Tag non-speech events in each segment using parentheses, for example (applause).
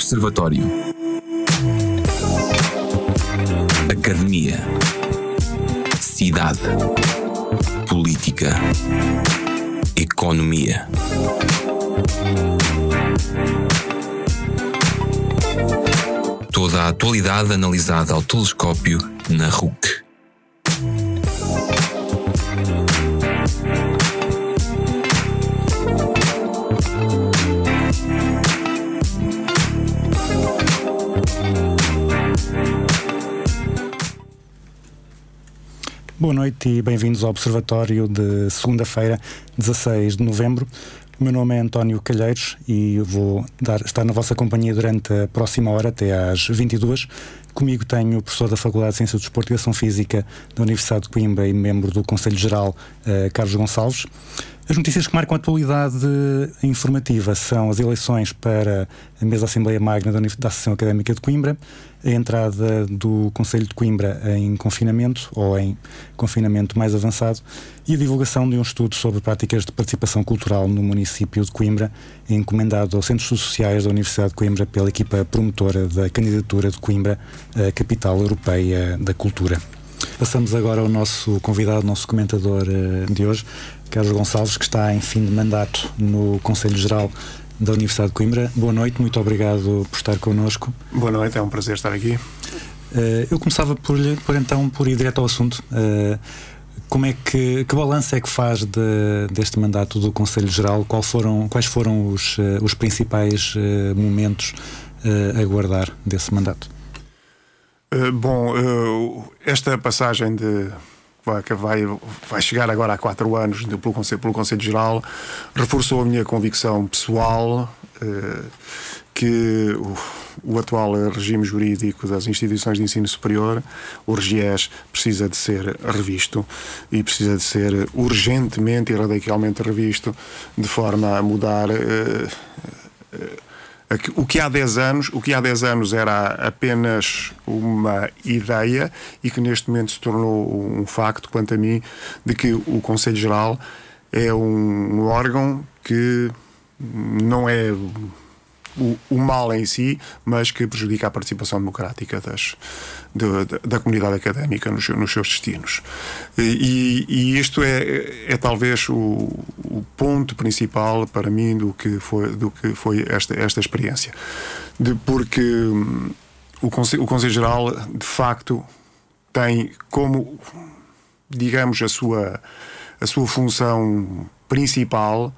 Observatório. Academia. Cidade. Política. Economia. Toda a atualidade analisada ao telescópio na RUC. Boa noite e bem-vindos ao Observatório de segunda-feira, 16 de novembro. O meu nome é António Calheiros e vou dar, estar na vossa companhia durante a próxima hora, até às 22. Comigo tenho o professor da Faculdade de Ciência do Desporto e Ação Física da Universidade de Coimbra e membro do Conselho Geral, uh, Carlos Gonçalves. As notícias que marcam a atualidade informativa são as eleições para a mesa Assembleia Magna da, Associação Académica de Coimbra, a entrada do Conselho de Coimbra em confinamento ou em confinamento mais avançado e a divulgação de um estudo sobre práticas de participação cultural no município de Coimbra, encomendado aos Centros Sociais da Universidade de Coimbra pela equipa promotora da candidatura de Coimbra à Capital Europeia da Cultura. Passamos agora ao nosso convidado, nosso comentador uh, de hoje, Carlos Gonçalves, que está em fim de mandato no Conselho Geral da Universidade de Coimbra. Boa noite, muito obrigado por estar connosco. Boa noite, é um prazer estar aqui. Uh, eu começava por, por então por ir direto ao assunto. Uh, como é que que balanço é que faz de, deste mandato do Conselho Geral? Foram, quais foram os, uh, os principais momentos a guardar desse mandato? bom, esta passagem de que vai, vai chegar agora a quatro anos pelo Conselho, pelo Conselho Geral, reforçou a minha convicção pessoal eh, que o, o, atual regime jurídico das instituições de ensino superior, o RGES, precisa de ser revisto e precisa de ser urgentemente e radicalmente revisto de forma a mudar. Eh, eh, o que há 10 anos, o que há 10 anos era apenas uma ideia e que neste momento se tornou um facto, quanto a mim, de que o Conselho Geral é um órgão que não é o, o, mal em si, mas que prejudica a participação democrática das, de, de, da comunidade académica nos, nos seus destinos. E, e isto é, é talvez o, o, ponto principal para mim do que foi, do que foi esta, esta experiência. De, porque hum, o Conselho, o Conselho Geral, de facto, tem como, digamos, a sua, a sua função principal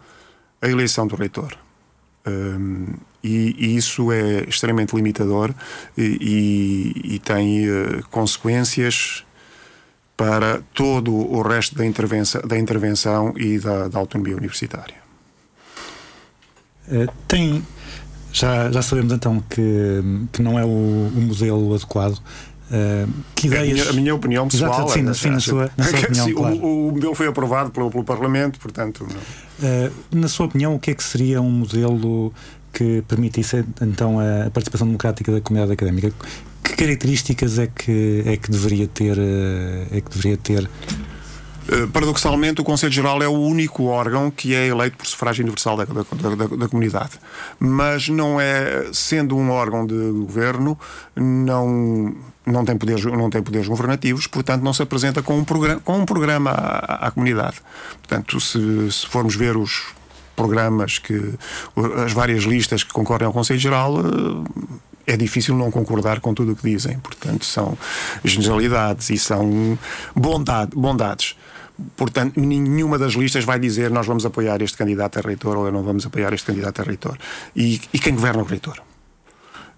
a eleição do reitor. Um, e, e, isso é extremamente limitador e, e, e tem uh, consequências para todo o resto da intervenção, da intervenção e da, da autonomia universitária. Uh, tem, já, já sabemos então que, que não é o, o modelo adequado. Uh, que ideias... a, minha, a minha opinião pessoal. Exato, sim, é, sim, na, sua, na sua (laughs) opinião. Sim, claro. o, o modelo foi aprovado pelo, pelo Parlamento, portanto. Uh, na sua opinião, o que é que seria um modelo que permitisse então a participação democrática da comunidade académica. Que características é que é que deveria ter eh, é que deveria ter Uh, paradoxalmente, o Conselho Geral é o único órgão que é eleito por sufrágio universal da, da, da, da, comunidade. Mas não é, sendo um órgão de governo, não, não, tem, poderes, não tem poderes governativos, portanto, não se apresenta com um programa, com um programa à, à comunidade. Portanto, se, se formos ver os programas que as várias listas que concorrem ao Conselho Geral eh, é difícil não concordar com tudo o que dizem. Portanto, são generalidades e são bondade, bondades. Portanto, nenhuma das listas vai dizer nós vamos apoiar este candidato a reitor ou não vamos apoiar este candidato a reitor. E, e quem governa o reitor?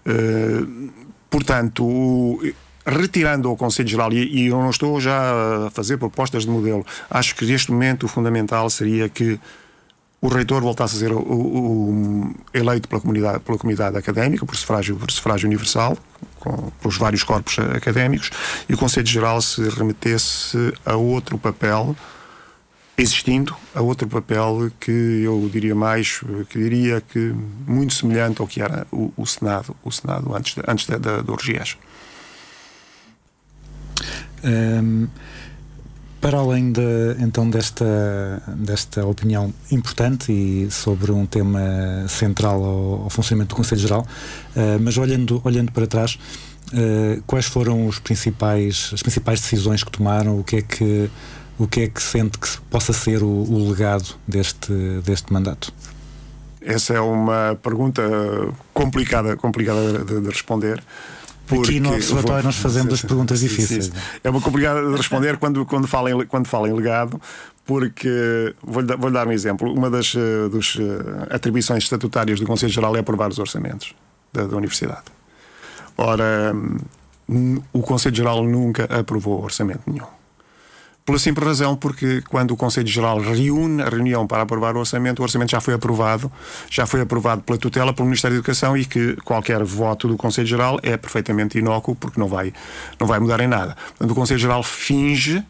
Uh, portanto, retirando o Conselho Geral, e, e eu não estou já a fazer propostas de modelo, acho que neste momento o fundamental seria que o reitor voltasse a ser o, o, eleito pela comunidade, pela comunidade académica, por sufrágio, por sufrágio universal, com, pelos vários corpos académicos, e o Conselho Geral se remetesse a outro papel, existindo, a outro papel que eu diria mais, que diria que muito semelhante ao que era o, o Senado, o Senado antes, de, antes da, da, do RGES. Um para além de, então desta, desta opinião importante e sobre um tema central ao, ao funcionamento do Conselho Geral, uh, mas olhando, olhando para trás, uh, quais foram os principais, as principais decisões que tomaram? O que é que, o que, é que sente que possa ser o, o legado deste, deste mandato? Essa é uma pergunta complicada, complicada de, de responder. Porque, Aqui no Observatório nós fazemos as (laughs) perguntas difíceis. Sim, sim. É uma complicada de responder quando, quando, fala em, quando fala em legado, porque vou-lhe vou dar um exemplo. Uma das uh, dos, uh, atribuições estatutárias do Conselho Geral é aprovar os orçamentos da, da Universidade. Ora, um, o Conselho Geral nunca aprovou orçamento nenhum. Pela simples razão, porque quando o Conselho Geral reúne a reunião para aprovar o orçamento, o orçamento já foi aprovado, já foi aprovado pela tutela pelo Ministério da Educação e que qualquer voto do Conselho Geral é perfeitamente inócuo porque não vai, não vai mudar em nada. Portanto, o Conselho Geral finge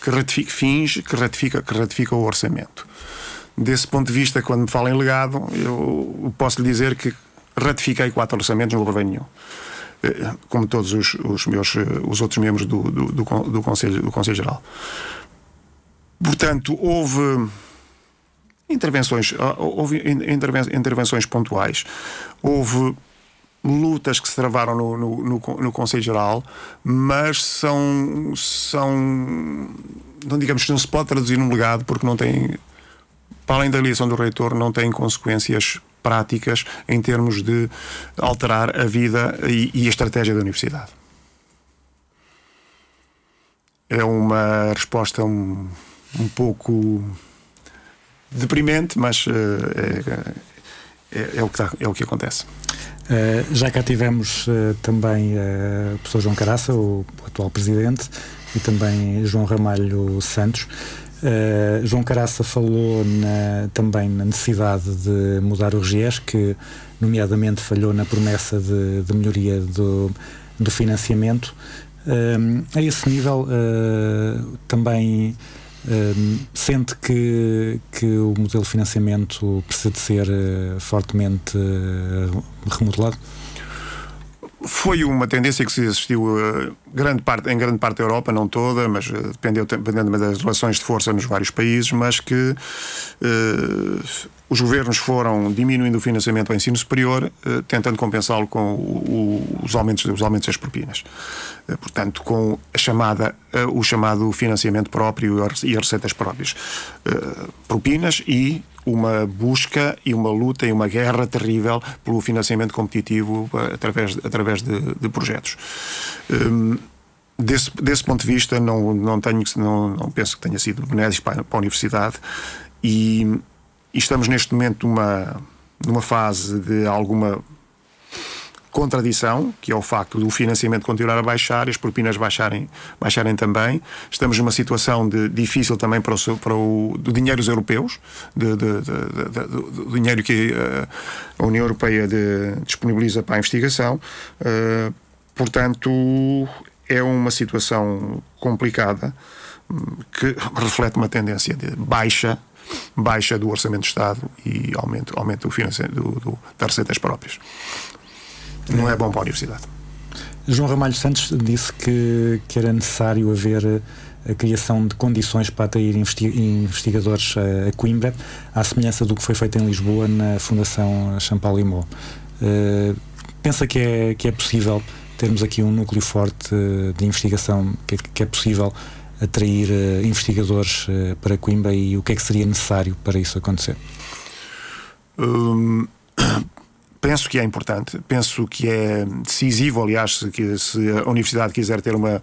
que ratifica, finge que ratifica, que ratifica o orçamento. Desse ponto de vista, quando me fala em legado, eu posso lhe dizer que ratifiquei quatro orçamentos, não aprovei nenhum. Eh, como todos os, os meus eh, os outros membros do, do, do, do, Conselho, do Conselho Geral. Portanto, houve intervenções, ah, houve intervenções pontuais, houve lutas que se travaram no, no, no, no Conselho Geral, mas são, são não digamos não se pode traduzir num legado porque não tem, para além da eleição do reitor, não tem consequências práticas em termos de alterar a vida e, e a estratégia da universidade. É uma resposta um, um pouco deprimente, mas uh, é, é, é, o que é o que acontece. Uh, já cá tivemos uh, também o professor João Caraça, o atual presidente, e também João Ramalho Santos. Uh, João Caraça falou na, também na necessidade de mudar o RGES, que nomeadamente falhou na promessa de, de melhoria do, do financiamento. Uh, a esse nível, uh, também sente que, que o modelo de financiamento precisa de ser fortemente remodelado? Foi uma tendência que se assistiu uh, grande parte, em grande parte da Europa, não toda, mas uh, dependeu, dependendo das relações de força nos vários países, mas que uh, os governos foram diminuindo o financiamento ao ensino superior, tentando compensá-lo com o, o, os, aumentos, os aumentos das propinas. portanto, com a chamada, o chamado financiamento próprio e as receitas próprias. propinas e uma busca e uma luta e uma guerra terrível pelo financiamento competitivo eh, através, através de, de projetos. Um, desse, desse ponto de vista, não, não, tenho, não, não penso que tenha sido benéfico para, para a universidade e, e estamos neste momento numa, numa fase de alguma contradição, que é o facto do financiamento continuar a baixar e as propinas baixarem, baixarem também. Estamos numa situação de, difícil também para o, para o de dinheiros europeus, de, de, do dinheiro que uh, a União Europeia disponibiliza para a investigação. Uh, portanto, é uma situação complicada hum, que reflete uma tendência de baixa baixa do orçamento do Estado e aumento, aumento do financiamento do, do, das receitas próprias não é bom para a universidade. João Ramalho Santos disse que, que era necessário haver a criação de condições para atrair investigadores a Coimbra, à semelhança do que foi feito em Lisboa na Fundação Champalimau. Uh, pensa que é, que é possível termos aqui um núcleo forte de investigação, que, que é possível atrair uh, investigadores uh, para Coimbra e o que é que seria necessário para isso acontecer? Um penso que é importante, penso que é decisivo, aliás, se, se a universidade quiser ter uma,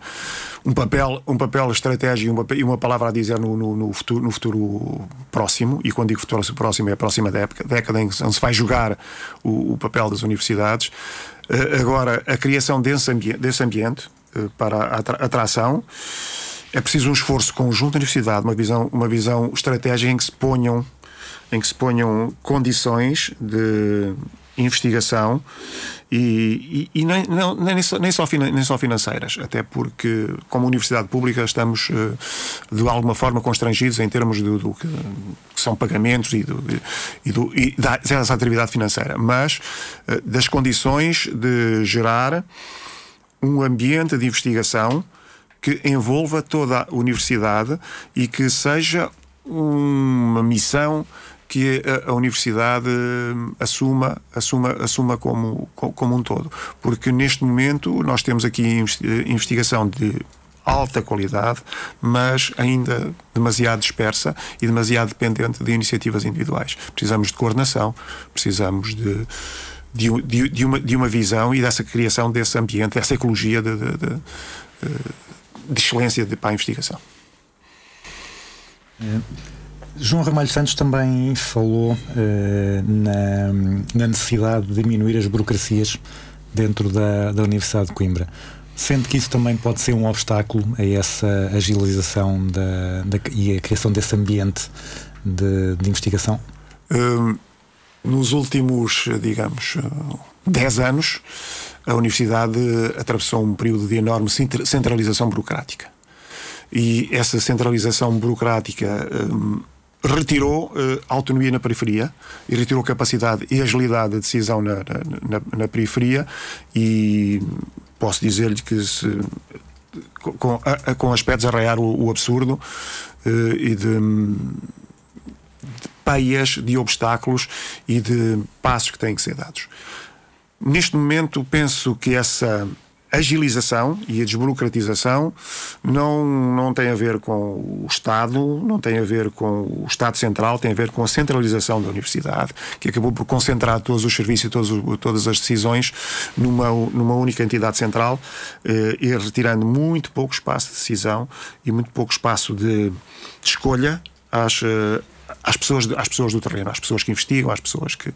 um, papel, um papel estratégico e uma, e uma palavra a dizer no, no, no, futuro, no futuro próximo, e quando digo futuro próximo é a próxima década, década em que se vai jogar o, o papel das universidades. Uh, agora, a criação desse, ambi desse ambiente uh, para a atração é preciso um esforço conjunto da universidade, uma visão, uma visão estratégica em que se ponham em que se ponham condições de investigação e, e, e nem, não, nem, só, nem, só, nem só financeiras, até porque, como universidade pública, estamos eh, de alguma forma constrangidos em termos do, do que são pagamentos e, do, e, do, e dessa atividade financeira, mas eh, das condições de gerar um ambiente de investigação que envolva toda a universidade e que seja uma missão que a, universidade assuma, assuma, assuma como, como um todo. Porque neste momento nós temos aqui investigação de alta qualidade, mas ainda demasiado dispersa e demasiado dependente de iniciativas individuais. Precisamos de coordenação, precisamos de. De, de, de, uma, de uma visão e dessa criação desse ambiente, dessa ecologia de, de, de excelência para a investigação. É. João Ramalho Santos também falou uh, na, na, necessidade de diminuir as burocracias dentro da, da Universidade de Coimbra. Sendo que isso também pode ser um obstáculo a essa agilização da, da e a criação desse ambiente de, de investigação? Um, nos últimos, digamos, 10 anos, a Universidade atravessou um período de enorme centralização burocrática. E essa centralização burocrática um, retirou uh, autonomia na periferia e retirou capacidade e agilidade de decisão na, na, na, na periferia e posso dizer-lhe que se, com, a, com aspectos a raiar o, o absurdo uh, e de, de peias, de obstáculos e de passos que têm que ser dados. Neste momento, penso que essa agilização e a desburocratização não, não tem a ver com o Estado, não tem a ver com o Estado Central, tem a ver com a centralização da Universidade, que acabou por concentrar todos os serviços e todos, todas as decisões numa, numa única entidade central eh, e retirando muito pouco espaço de decisão e muito pouco espaço de, de escolha às, eh, às pessoas, às pessoas do terreno, às pessoas que investigam, às pessoas que,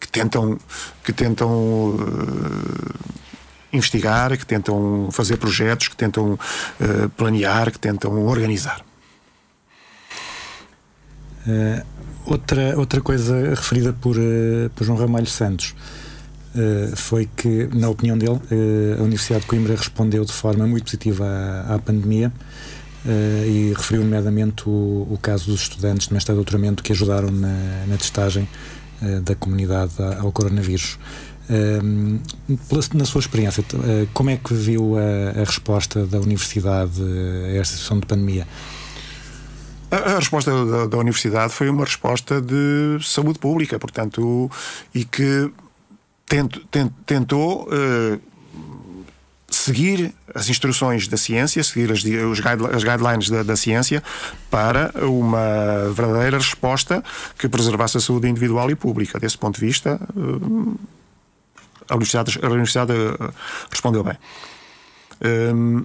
que tentam, que tentam uh, investigar, que tentam fazer projetos, que tentam uh, planear, que tentam organizar. Uh, outra, outra coisa referida por, uh, por João Ramalho Santos foi que, na opinião dele, a Universidade de Coimbra respondeu de forma muito positiva à, à pandemia e referiu nomeadamente o, o, caso dos estudantes de mestrado doutoramento que ajudaram na, na testagem da comunidade ao coronavírus na sua experiência, eh, como é que viu a, a resposta da universidade a esta situação de pandemia? A, resposta da, da, universidade foi uma resposta de saúde pública, portanto, e que tent, tent, tentou uh, seguir as instruções da ciência, seguir as, os guide, as guidelines da, da, ciência para uma verdadeira resposta que preservasse a saúde individual e pública. Desse ponto de vista, uh, a Universidade, a Universidade eh, respondeu bem. Um,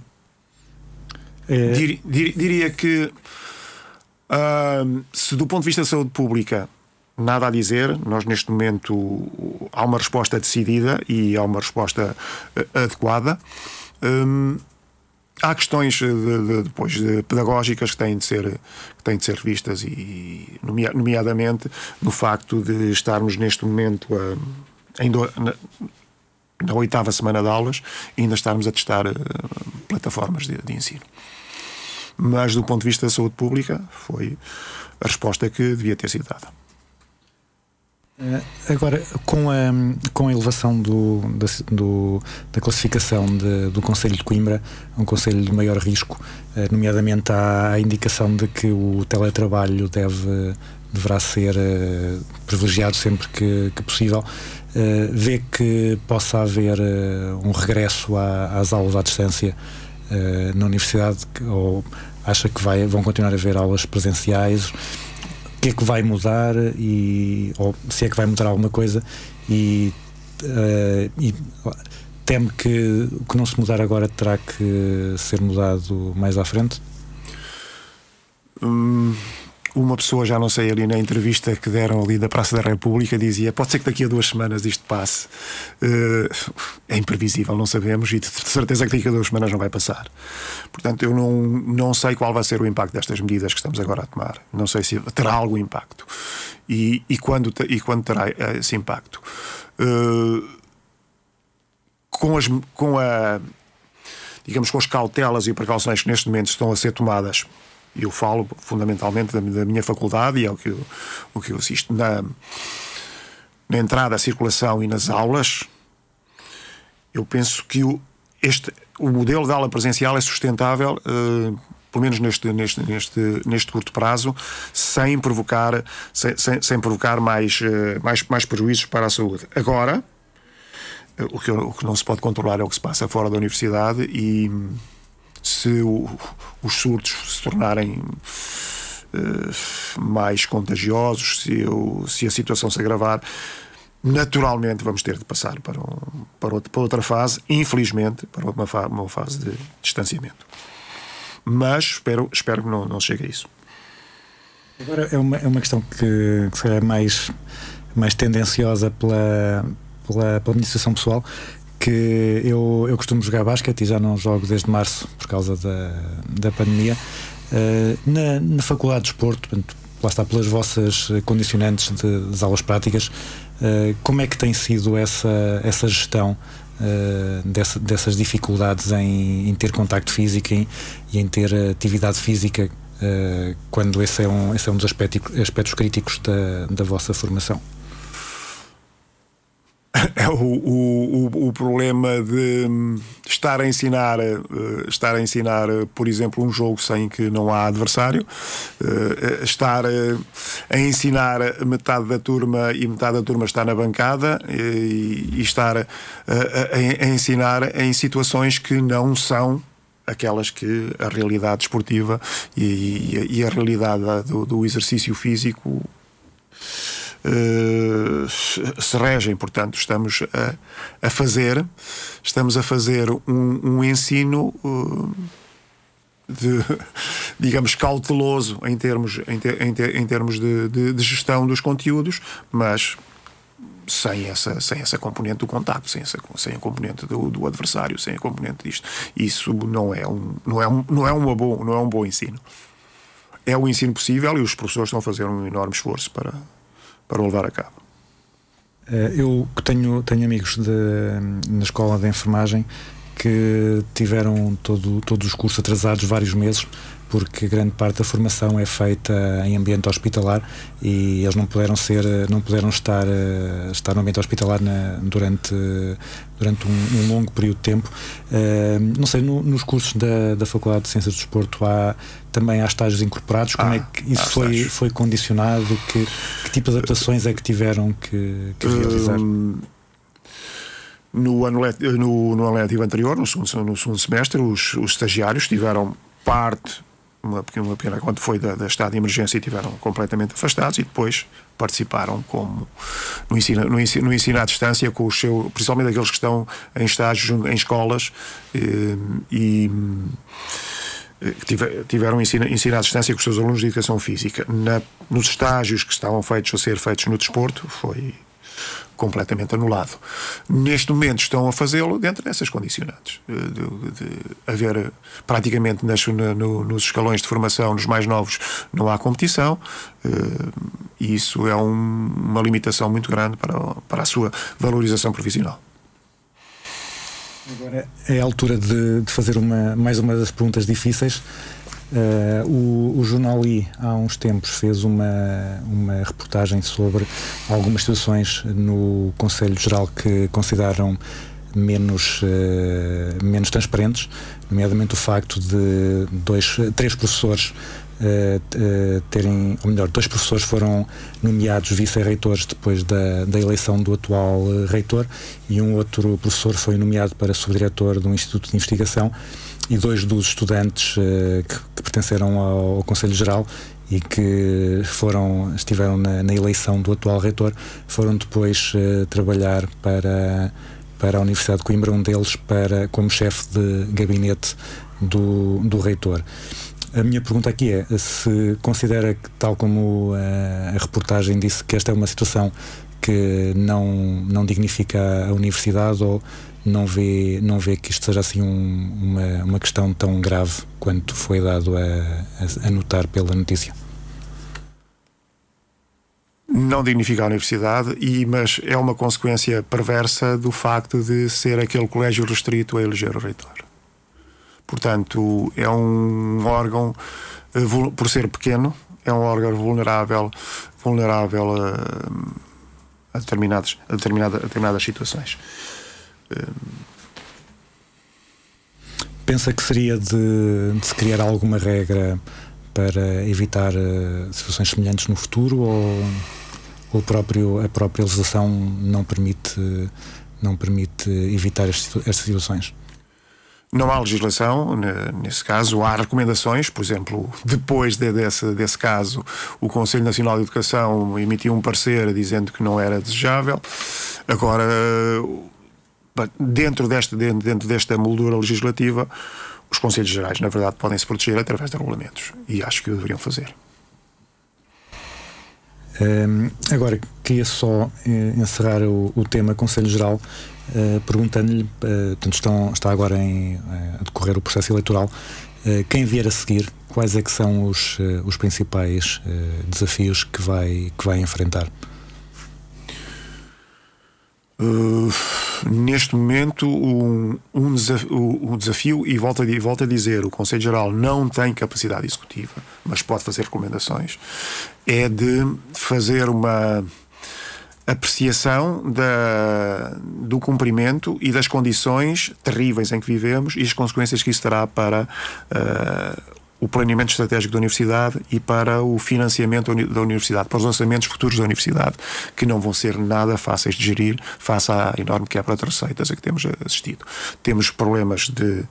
é... dir, dir, diria que uh, se do ponto de vista da saúde pública nada a dizer, nós neste momento há uma resposta decidida e há uma resposta uh, adequada. Um, há questões de, de, depois de pedagógicas que têm de ser que têm de ser revistas e nomeadamente no facto de estarmos neste momento a ainda na, na, oitava semana de aulas ainda estarmos a testar uh, plataformas de, de, ensino. Mas do ponto de vista da saúde pública, foi a resposta que devia ter sido dada. Eh, agora, com a, com a elevação do, da, do, da classificação de, do Conselho de Coimbra, um Conselho de maior risco, eh, nomeadamente a indicação de que o teletrabalho deve, deverá ser privilegiado sempre que, que possível. Uh, vê que possa haver uh, um regresso à, às aulas à distância uh, na universidade ou acha que vai, vão continuar a haver aulas presenciais? O que é que vai mudar e ou se é que vai mudar alguma coisa e, e teme que o que não se mudar agora terá que ser mudado mais à frente? Hum uma pessoa, já não sei, ali na entrevista que deram ali da Praça da República, dizia: pode ser que daqui a duas semanas isto passe. Uh, é imprevisível, não sabemos, e de certeza que daqui a duas semanas não vai passar. Portanto, eu não, não sei qual vai ser o impacto destas medidas que estamos agora a tomar. Não sei se terá algum impacto. E, e, quando, e quando terá esse impacto? Uh, com, as, com a. Digamos, com as cautelas e precauções que neste momento estão a ser tomadas eu falo fundamentalmente da, da minha faculdade e é o que eu, o que eu assisto na, na entrada, a circulação e nas aulas. Eu penso que o, este, o modelo de aula presencial é sustentável. Uh, pelo menos neste, neste, neste, neste curto prazo, sem provocar, sem, sem, sem provocar mais, mais, mais prejuízos para a saúde. Agora, o que, o que não se pode controlar é o que se passa fora da universidade e se o, os surtos se tornarem uh, mais contagiosos, se, o, se a situação se agravar, naturalmente vamos ter de passar para, um, para, outra, para outra fase, infelizmente, para uma, fa uma fase de distanciamento. Mas espero, espero que não, não chegue a isso. Agora é uma, é uma questão que, que é mais, mais tendenciosa pela, pela, pela minha situação pessoal, que eu, eu costumo jogar basquete e já não jogo desde março por causa da, da pandemia. Uh, na, na Faculdade de Desporto, lá está pelas vossas condicionantes de, das aulas práticas, uh, como é que tem sido essa, essa gestão uh, dessa, dessas dificuldades em, em, ter contacto físico e, e em ter atividade física quando esse é um, esse é um dos aspectos, aspectos críticos da, da vossa formação? O, o, o, problema de estar a ensinar eh, estar a ensinar por exemplo um jogo sem que não há adversário eh, estar a ensinar metade da turma e metade da turma está na bancada e, estar a, a, a ensinar em situações que não são aquelas que a realidade esportiva e, e, e a realidade do, do exercício físico se regem. Portanto, estamos a, a, fazer, estamos a fazer um, um ensino. Uh, de, (laughs) digamos, cauteloso em termos, em, ter, em, ter, em termos de, de, de, gestão dos conteúdos, mas sem essa, sem essa componente do contacto, sem, essa, sem a componente do, do adversário, sem a componente disto. Isso não é um, não é um, não é uma bom, não é um bom ensino. É o ensino possível e os professores estão a fazer um enorme esforço para, para o levar a cabo. Eh, eu tenho, tenho amigos de, na escola de enfermagem que tiveram todo, todos os cursos atrasados vários meses porque grande parte da formação é feita em ambiente hospitalar e eles não puderam ser, não puderam estar, eh, estar no ambiente hospitalar na, durante, durante um, um, longo período de tempo. Uh, não sei, no, nos cursos da, da Faculdade de Ciências do Desporto há também há estágios incorporados, como ah, é que isso foi, foi condicionado? Que, que tipo de adaptações é que tiveram que, que realizar? Um no ano, no, no ano letivo anterior, no segundo, no segundo semestre, os, os estagiários tiveram parte uma pequena, uma pequena quando foi da, da, estado de emergência estiveram completamente afastados e depois participaram como no ensino, no ensino, no ensino à distância com o seu, principalmente aqueles que estão em estágios em escolas eh, e eh, tiveram ensino, ensino à distância com os seus alunos de educação física. Na, nos estágios que estavam feitos a ser feitos no desporto, foi completamente anulado. Neste momento estão a fazê-lo dentro dessas condicionantes. Eh, de, de haver praticamente nas, no, nos escalões de formação, nos mais novos, não há competição, eh, e isso é um, uma limitação muito grande para, para a sua valorização profissional. Agora é a altura de, de fazer uma, mais uma das perguntas difíceis. Uh, o, o, Jornal I, há uns tempos, fez uma, uma reportagem sobre algumas situações no Conselho Geral que consideram menos, uh, menos transparentes, nomeadamente o facto de dois, três professores terem, ou melhor, dois professores foram nomeados vice-reitores depois da, da eleição do atual reitor e um outro professor foi nomeado para subdiretor de um instituto de investigação e dois dos estudantes que, que, pertenceram ao, ao, Conselho Geral e que foram estiveram na, na eleição do atual reitor foram depois uh, trabalhar para para a Universidade de Coimbra um deles para como chefe de gabinete do, do reitor a minha pergunta aqui é se considera que tal como a, eh, a reportagem disse que esta é uma situação que não não dignifica a universidade ou não vê, não vê que isto seja assim um, uma, uma questão tão grave quanto foi dado a, a, a notar pela notícia? Não dignifica a universidade, e, mas é uma consequência perversa do facto de ser aquele colégio restrito a eleger o reitor. Portanto, é um órgão, eh, por ser pequeno, é um órgão vulnerável, vulnerável a, a, determinadas, a, determinada, a determinadas situações. pensa que seria de, de se criar alguma regra para evitar uh, situações semelhantes no futuro ou, ou próprio, a própria legislação não permite, não permite evitar estas situações? Não há legislação, nesse caso, há recomendações, por exemplo, depois de, desse, desse caso, o Conselho Nacional de Educação emitiu um parecer dizendo que não era desejável. Agora, dentro desta, dentro desta moldura legislativa, os Conselhos Gerais, na verdade, podem se proteger através de regulamentos e acho que o deveriam fazer. Um, agora, queria só eh, encerrar o, o tema Conselho Geral uh, perguntando-lhe, uh, está agora em, a decorrer o processo eleitoral, quem vier a seguir, quais é que são os, os principais desafios que vai, que vai enfrentar? Uh, neste momento, um, um, desafio, um desafio, e volto a, a dizer, o Conselho Geral não tem capacidade executiva, mas pode fazer recomendações, é de fazer uma apreciação da, do cumprimento e das condições terríveis em que vivemos e as consequências que isso terá para uh, o planeamento estratégico da universidade e para o financiamento da universidade, para os lançamentos futuros da universidade, que não vão ser nada fáceis de gerir face à enorme quebra de receitas a que temos assistido. Temos problemas de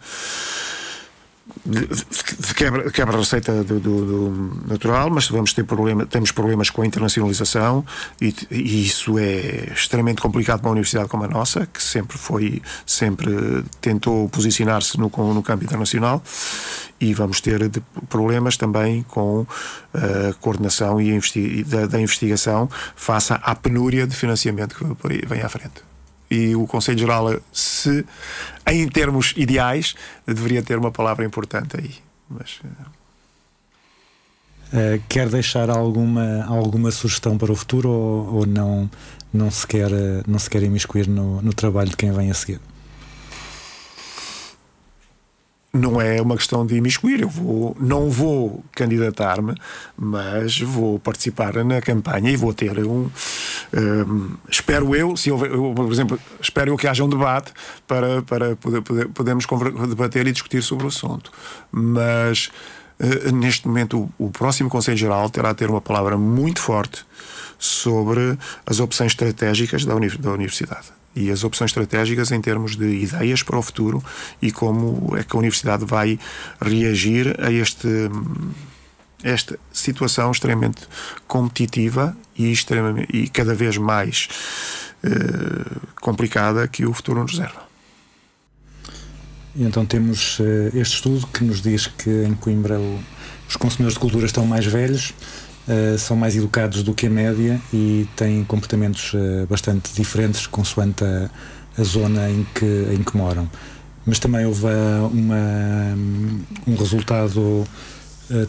quebra, quebra receita do, do, do, natural, mas vamos ter problema, temos problemas com a internacionalização e, e, isso é extremamente complicado para uma universidade como a nossa, que sempre foi, sempre tentou posicionar-se no, no campo internacional. E vamos ter problemas também com a uh, coordenação e investi da, da, investigação face à penúria de financiamento que vem à frente e o Conselho Geral, se em termos ideais, deveria ter uma palavra importante aí. Mas. Uh, quer deixar alguma, alguma sugestão para o futuro ou, ou não, não, se quer, não se quer imiscuir no, no trabalho de quem vem a seguir? Não é uma questão de imiscuir. Eu vou, não vou candidatar-me, mas vou participar na campanha e vou ter um. um espero eu, se houver, eu, por exemplo, espero eu que haja um debate para, para poder, poder, podermos debater e discutir sobre o assunto. Mas. Uh, neste momento, o, o próximo Conselho Geral terá a ter uma palavra muito forte sobre as opções estratégicas da, uni da universidade e as opções estratégicas em termos de ideias para o futuro e como é que a universidade vai reagir a este esta situação extremamente competitiva e, extremamente, e cada vez mais eh, complicada que o futuro nos reserva. Então temos uh, este estudo que nos diz que em Coimbra os consumidores de cultura estão mais velhos, uh, são mais educados do que a média e têm comportamentos uh, bastante diferentes consoante a, a, zona em que, em que moram. Mas também houve uma, um resultado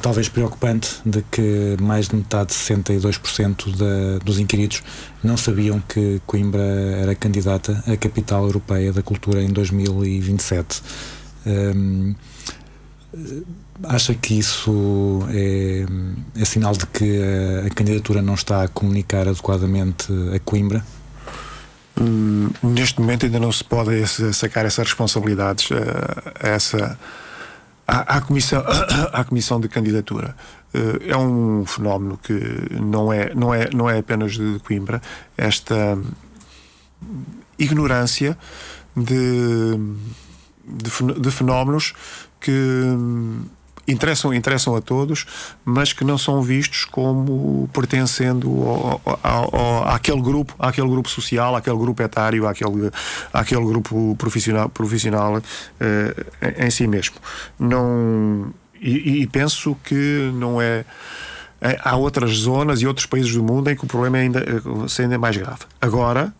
talvez preocupante de que mais de metade, 62% da, dos inquiridos, não sabiam que Coimbra era candidata à capital europeia da cultura em 2027. Um, Acha que isso é, é sinal de que a, a, candidatura não está a comunicar adequadamente a Coimbra? Hum, neste momento ainda não se pode sacar essas responsabilidades a, a essa à, à, comissão (coughs) à comissão de candidatura eh, é um fenómeno que não é não é não é apenas de Coimbra esta ignorância de de, de fenómenos que interessam, interessam a todos, mas que não são vistos como pertencendo ao, ao, ao, àquele grupo, àquele grupo social, àquele grupo etário, àquele, àquele grupo profissional, profissional uh, em si mesmo. Não, e, e penso que não é, é há outras zonas e outros países do mundo em que o problema é ainda, é ainda mais grave. Agora,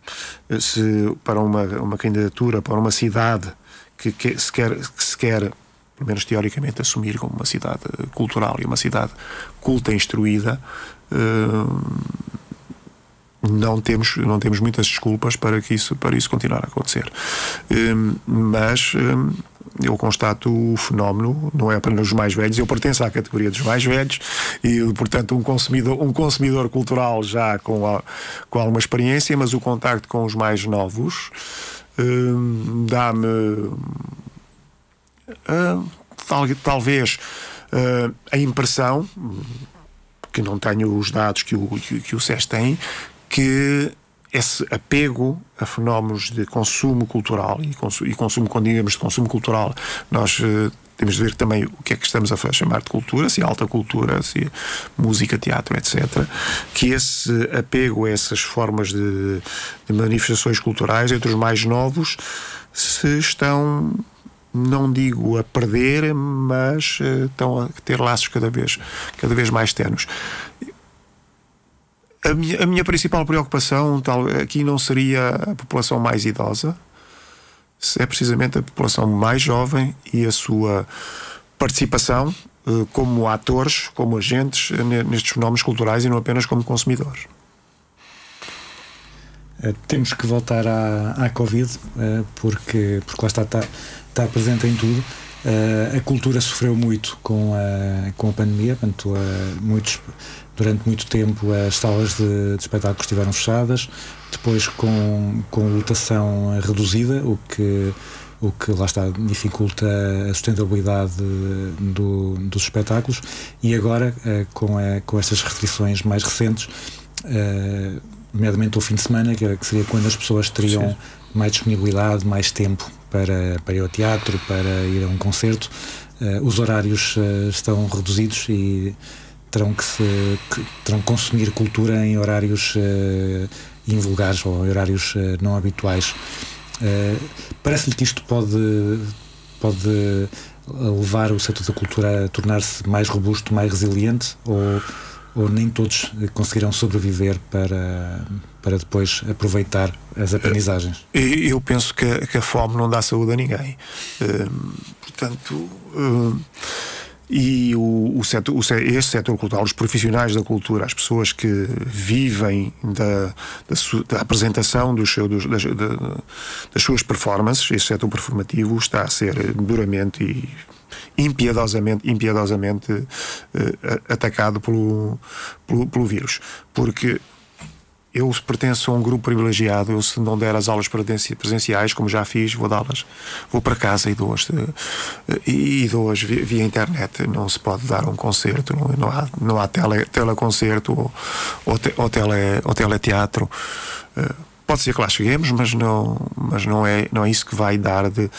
se para uma, uma candidatura para uma cidade que, que, se quer, que se quer menos teoricamente, assumir como uma cidade cultural e uma cidade culta e instruída, uh, não temos, não temos muitas desculpas para, que isso, para isso continuar a acontecer. Uh, mas uh, eu constato o fenómeno, não é apenas os mais velhos, eu pertenço à categoria dos mais velhos e, portanto, um consumidor, um consumidor cultural já com, a, com alguma experiência, mas o contacto com os mais novos dá-me Uh, tal, talvez uh, a impressão, que não tenho os dados que o, que, que o SES tem, que esse apego a fenómenos de consumo cultural e, consumo, e consumo, quando digamos de consumo cultural, nós uh, temos de ver também o que é que estamos a chamar de cultura, se é alta cultura, se é música, teatro, etc. Que esse apego a essas formas de, de manifestações culturais entre os mais novos se estão não digo a perder, mas uh, estão a ter laços cada vez, cada vez mais tenos. A minha, a minha principal preocupação tal, aqui não seria a população mais idosa, é precisamente a população mais jovem e a sua participação uh, como atores, como agentes nestes fenómenos culturais e não apenas como consumidores. Uh, temos que voltar à, à Covid, porque, porque lá está, está, está presente em tudo. Uh, a cultura sofreu muito com a, com a pandemia, portanto, muitos, durante muito tempo as salas de, de espetáculos estiveram fechadas, depois com, com lotação reduzida, o que, o que lá está dificulta a sustentabilidade do, dos espetáculos, e agora uh, com, a, com estas restrições mais recentes, uh, nomeadamente o fim de semana, que, que seria quando as pessoas teriam Sim. mais disponibilidade, mais tempo para, para ir ao teatro, para ir a um concerto. Uh, os horários uh, estão reduzidos e terão que, se, que, terão que consumir cultura em horários uh, invulgares ou em horários não habituais. Parece-lhe que isto pode, pode levar o setor da cultura a tornar-se mais robusto, mais resiliente ou ou nem todos conseguirão sobreviver para, para depois aproveitar as aprendizagens? Eu penso que, a, que a fome não dá saúde a ninguém. Uh, portanto. E o, o, setor, o, este setor cultural, os profissionais da cultura, as pessoas que vivem da, da, su, da apresentação dos seu, dos, das, da, das suas performances, este setor performativo está a ser duramente e impiedosamente, impiedosamente uh, atacado pelo, pelo, pelo vírus. Porque eu pertenço a um grupo privilegiado. Eu, se não der as aulas presenciais, como já fiz, vou dá-las. Vou para casa e dou-as. Eh, e dou-as via, via, internet. Não se pode dar um concerto, não, não há, não há tele, teleconcerto ou, ou, te, ou, tele, ou teleteatro. Eh, pode ser que lá cheguemos, mas não, mas não, é, não é isso que vai dar de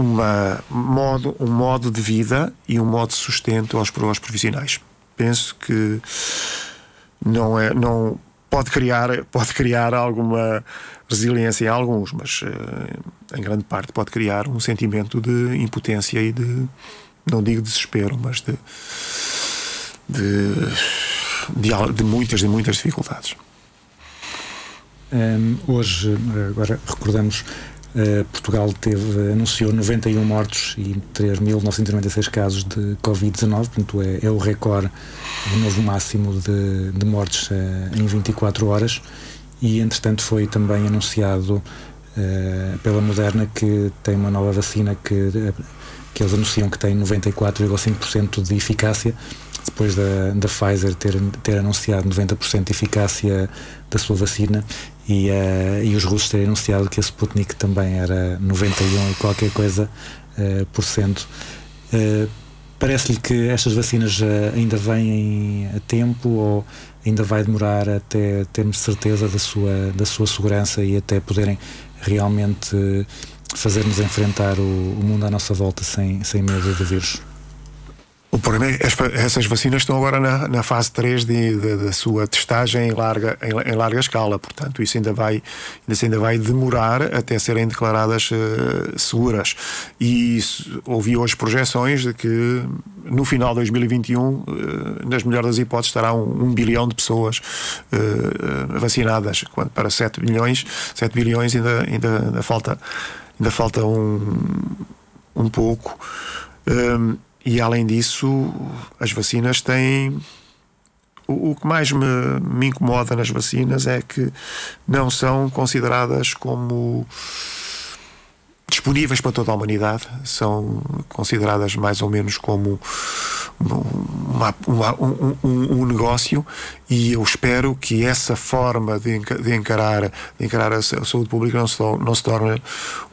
uma modo, um modo de vida e um modo de sustento aos, aos profissionais. Penso que não é não pode criar pode criar alguma resiliência em alguns, mas uh, em grande parte pode criar um sentimento de impotência e de não digo desespero, mas de de, de, de muitas e muitas dificuldades. Um, hoje, agora recordamos Uh, Portugal teve, anunciou 91 mortos e 3.996 casos de Covid-19, portanto é, é, o recorde, o novo máximo de, de mortes uh, em 24 horas. E entretanto foi também anunciado uh, pela Moderna que tem uma nova vacina que, que eles anunciam que tem 94,5% de eficácia, depois da, da Pfizer ter, ter anunciado 90% de eficácia da sua vacina e, uh, e os russos terem anunciado que a Sputnik também era 91 e qualquer coisa uh, por cento. Uh, Parece-lhe que estas vacinas ainda vêm a tempo ou ainda vai demorar até termos certeza da sua, da sua segurança e até poderem realmente fazer-nos enfrentar o, o mundo à nossa volta sem, sem medo do vírus? O problema é que essas vacinas estão agora na, na fase 3 da sua testagem em larga, em, em, larga escala, portanto, isso ainda vai, isso ainda vai demorar até serem declaradas uh, seguras. E isso, ouvi hoje projeções de que no final de 2021, uh, eh, nas melhores das hipóteses, estará um, um bilhão de pessoas uh, vacinadas, quando para 7 bilhões, 7 bilhões ainda, ainda, ainda falta, ainda falta um, um pouco. Um, e além disso, as vacinas têm. O, que mais me, me incomoda nas vacinas é que não são consideradas como disponíveis para toda a humanidade, são consideradas mais ou menos como uma, uma, um, um, um, negócio e eu espero que essa forma de, encarar, de encarar a saúde pública não se, não se torne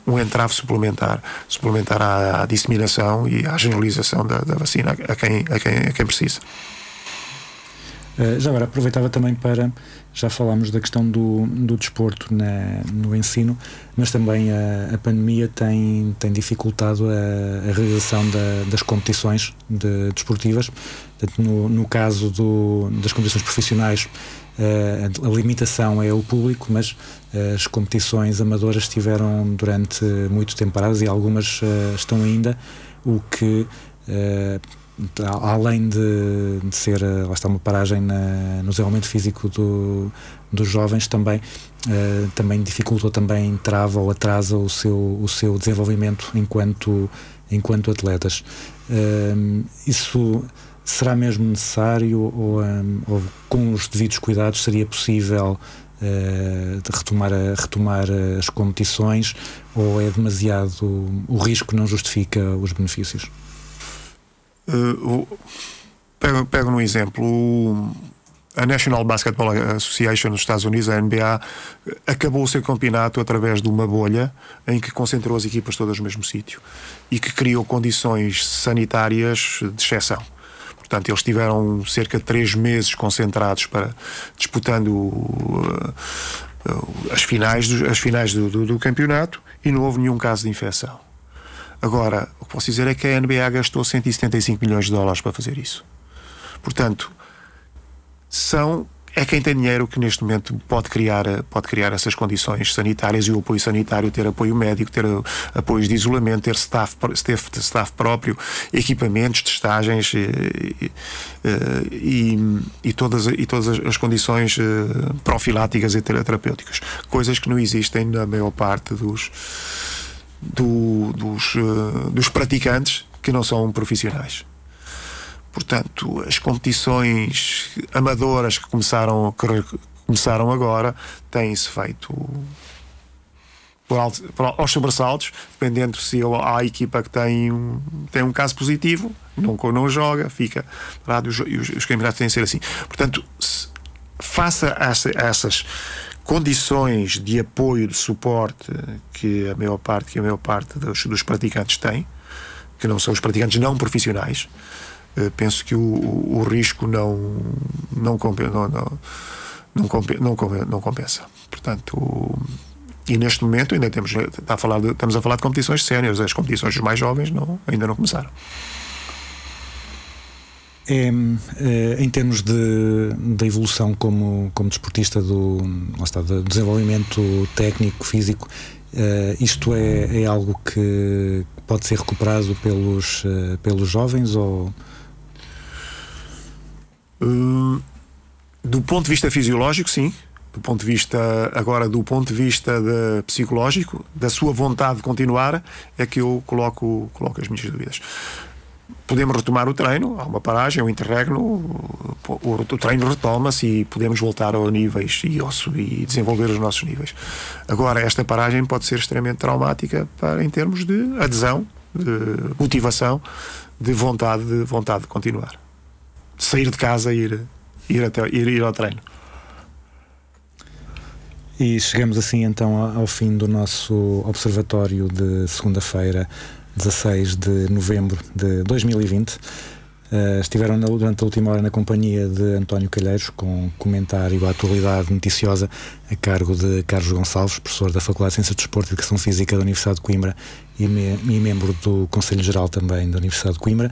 um entrave suplementar, suplementar à, à disseminação e à generalização da, da vacina a quem, a, quem, a quem precisa. Uh, já agora aproveitava também para já falámos da questão do, do desporto na, no ensino, mas também a, a pandemia tem, tem dificultado a, a realização da, das competições de, desportivas. Portanto, no, no caso do, das competições profissionais, a, a limitação é o público, mas as competições amadoras estiveram durante muito tempo paradas e algumas estão ainda, o que além de, de ser lá está uma paragem na, no desenvolvimento físico do, dos jovens também uh, também dificulta também trava ou atrasa o seu o seu desenvolvimento enquanto enquanto atletas. Uh, isso será mesmo necessário ou, um, ou, com os devidos cuidados seria possível uh, retomar a, retomar as competições ou é demasiado o risco não justifica os benefícios Uh, pego, pego no exemplo. A National Basketball Association nos Estados Unidos, a NBA, acabou o seu campeonato através de uma bolha em que concentrou as equipas todas no mesmo sítio e que criou condições sanitárias de exceção. Portanto, eles tiveram cerca de três meses concentrados para disputando uh, uh, as finais, do, as finais do, do, do campeonato e não houve nenhum caso de infecção. Agora, o que posso dizer é que a NBA gastou 175 milhões de dólares para fazer isso. Portanto, são é quem tem dinheiro que neste momento pode criar, pode criar essas condições sanitárias e o apoio sanitário, ter apoio médico, ter apoios de isolamento, ter staff, ter staff próprio, equipamentos, testagens e, e, e, todas, e todas as condições eh, profiláticas e terapêuticas. Coisas que não existem na maior parte dos do, dos, uh, dos praticantes que não são profissionais. Portanto, as competições amadoras que começaram, que começaram agora têm-se feito por, alto, por, aos sobressaltos, dependendo se há a equipa que tem um, tem um caso positivo, não, não joga, fica parado, os, os, os campeonatos têm de ser assim. Portanto, se, faça essa, essas condições de apoio, de suporte que a maior parte, que a maior parte dos, dos praticantes tem, que não são os praticantes não profissionais, uh, penso que o, o, o, risco não, não, compensa, não, não, não, compensa, não, compensa. Portanto, o, e neste momento ainda temos, a falar de, estamos a falar de competições séniores, as competições dos mais jovens não, ainda não começaram. É, é, em termos de, de evolução como, como desportista do, está, do desenvolvimento técnico, físico, uh, isto é, é algo que pode ser recuperado pelos, uh, pelos jovens ou uh, do ponto de vista fisiológico, sim. Do ponto de vista agora do ponto de vista de psicológico, da sua vontade de continuar, é que eu coloco, coloco as minhas dúvidas podemos retomar o treino, há uma paragem, um interregno, o, o, treino retoma-se e podemos voltar a níveis e, e desenvolver os nossos níveis. Agora, esta paragem pode ser extremamente traumática para, em termos de adesão, de motivação, de vontade de, vontade de continuar. De sair de casa e ir, ir, até, ir, ir ao treino. E chegamos assim então ao fim do nosso observatório de segunda-feira 16 de novembro de 2020. Uh, eh, estiveram na, durante a última hora na companhia de António Calheiros, com comentário à atualidade noticiosa a cargo de Carlos Gonçalves, professor da Faculdade de Ciências do Desporto e Educação Física da Universidade de Coimbra e, me, e membro do Conselho Geral também da Universidade de Coimbra.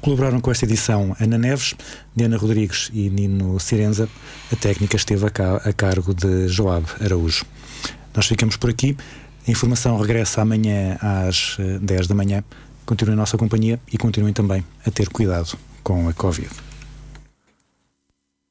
Colaboraram com esta edição Ana Neves, Diana Rodrigues e Nino Cirenza. A técnica esteve a, ca a cargo de Joab Araújo. Nós ficamos por aqui. A informação regressa amanhã às 10 eh, da manhã. Continuem a nossa companhia e continuem também a ter cuidado com a Covid.